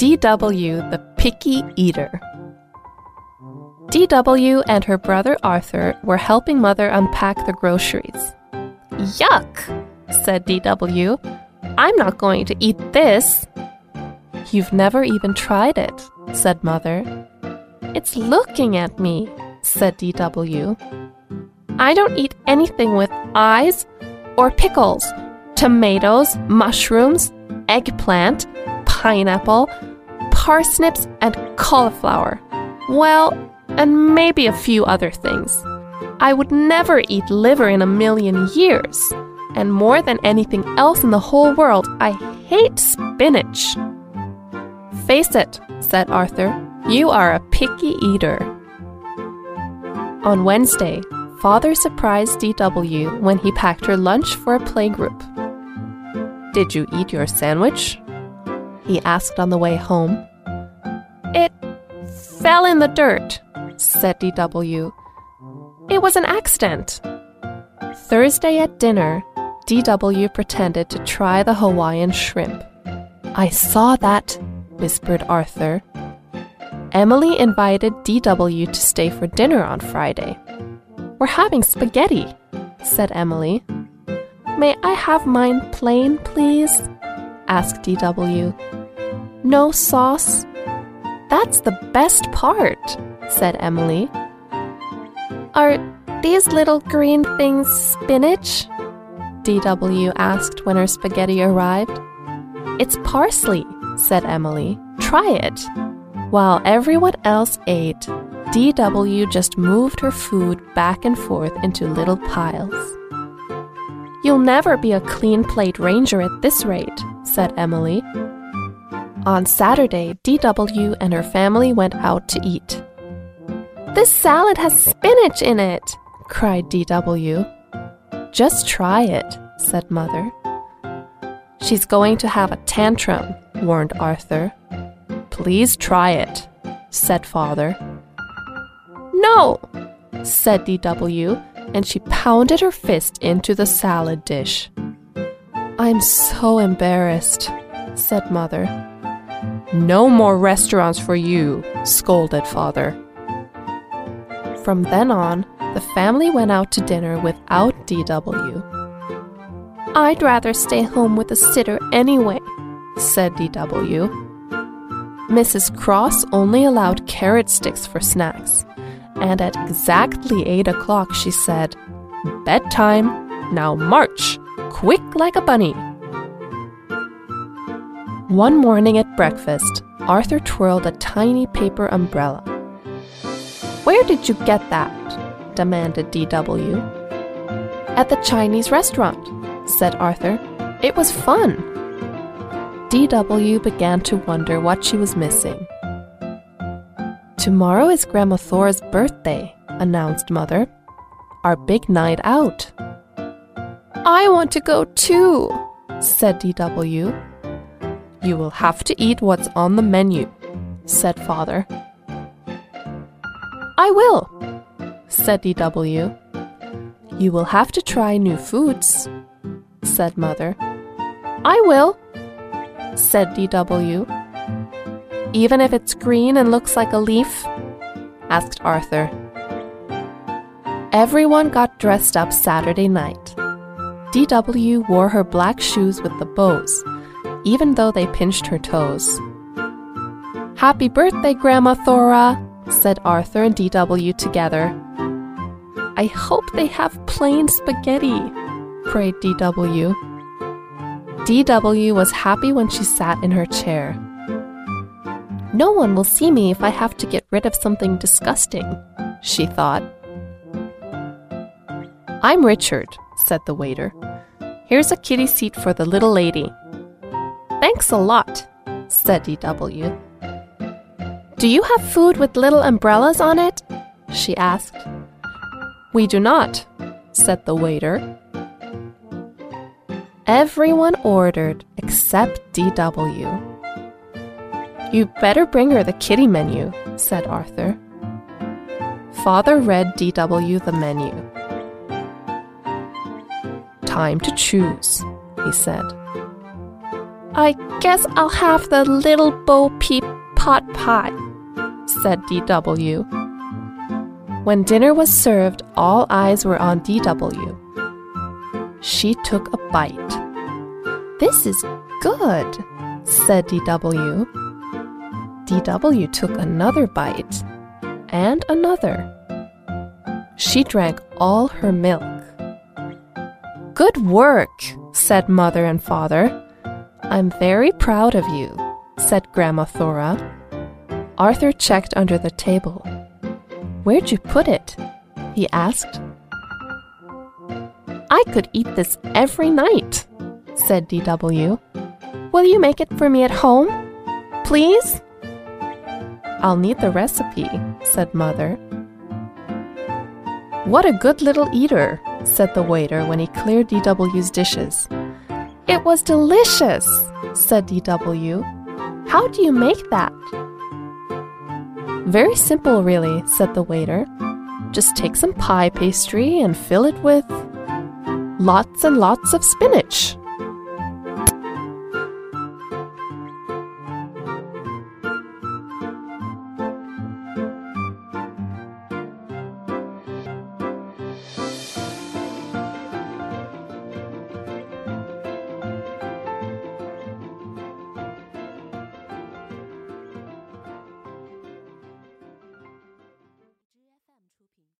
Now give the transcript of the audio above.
DW the Picky Eater. DW and her brother Arthur were helping Mother unpack the groceries. Yuck, said DW. I'm not going to eat this. You've never even tried it, said Mother. It's looking at me, said DW. I don't eat anything with eyes or pickles, tomatoes, mushrooms, eggplant, pineapple, parsnips, and cauliflower. Well, and maybe a few other things. I would never eat liver in a million years. And more than anything else in the whole world, I hate spinach. Face it, said Arthur, you are a picky eater. On Wednesday, Father surprised DW when he packed her lunch for a playgroup. Did you eat your sandwich? He asked on the way home. Fell in the dirt, said DW. It was an accident. Thursday at dinner, DW pretended to try the Hawaiian shrimp. I saw that, whispered Arthur. Emily invited DW to stay for dinner on Friday. We're having spaghetti, said Emily. May I have mine plain, please? asked DW. No sauce? That's the best part, said Emily. Are these little green things spinach? DW asked when her spaghetti arrived. It's parsley, said Emily. Try it. While everyone else ate, DW just moved her food back and forth into little piles. You'll never be a clean plate ranger at this rate, said Emily. On Saturday, DW and her family went out to eat. This salad has spinach in it, cried DW. Just try it, said Mother. She's going to have a tantrum, warned Arthur. Please try it, said Father. No, said DW, and she pounded her fist into the salad dish. I'm so embarrassed, said Mother. No more restaurants for you, scolded Father. From then on, the family went out to dinner without DW. I'd rather stay home with a sitter anyway, said DW. Mrs. Cross only allowed carrot sticks for snacks and at exactly eight o'clock she said, Bedtime, now march, quick like a bunny. One morning at breakfast, Arthur twirled a tiny paper umbrella. Where did you get that? demanded DW. At the Chinese restaurant, said Arthur. It was fun. DW began to wonder what she was missing. Tomorrow is Grandma Thora's birthday, announced Mother. Our big night out. I want to go too, said DW. You will have to eat what's on the menu, said Father. I will, said DW. You will have to try new foods, said Mother. I will, said DW. Even if it's green and looks like a leaf? asked Arthur. Everyone got dressed up Saturday night. DW wore her black shoes with the bows, even though they pinched her toes. Happy birthday, Grandma Thora, said Arthur and DW together. I hope they have plain spaghetti, prayed DW. DW was happy when she sat in her chair. No one will see me if I have to get rid of something disgusting, she thought. I'm Richard, said the waiter. Here's a kitty seat for the little lady. Thanks a lot, said DW. Do you have food with little umbrellas on it? she asked. We do not, said the waiter. Everyone ordered except DW. You better bring her the kitty menu, said Arthur. Father read DW the menu. Time to choose, he said. I guess I'll have the little Bo Peep pot pie, said DW. When dinner was served, all eyes were on DW. She took a bite. This is good, said DW. DW took another bite and another. She drank all her milk. Good work, said mother and father. I'm very proud of you, said Grandma Thora. Arthur checked under the table. Where'd you put it? he asked. I could eat this every night, said DW. Will you make it for me at home? Please? I'll need the recipe, said Mother. What a good little eater, said the waiter when he cleared DW's dishes. It was delicious, said DW. How do you make that? Very simple, really, said the waiter. Just take some pie pastry and fill it with lots and lots of spinach.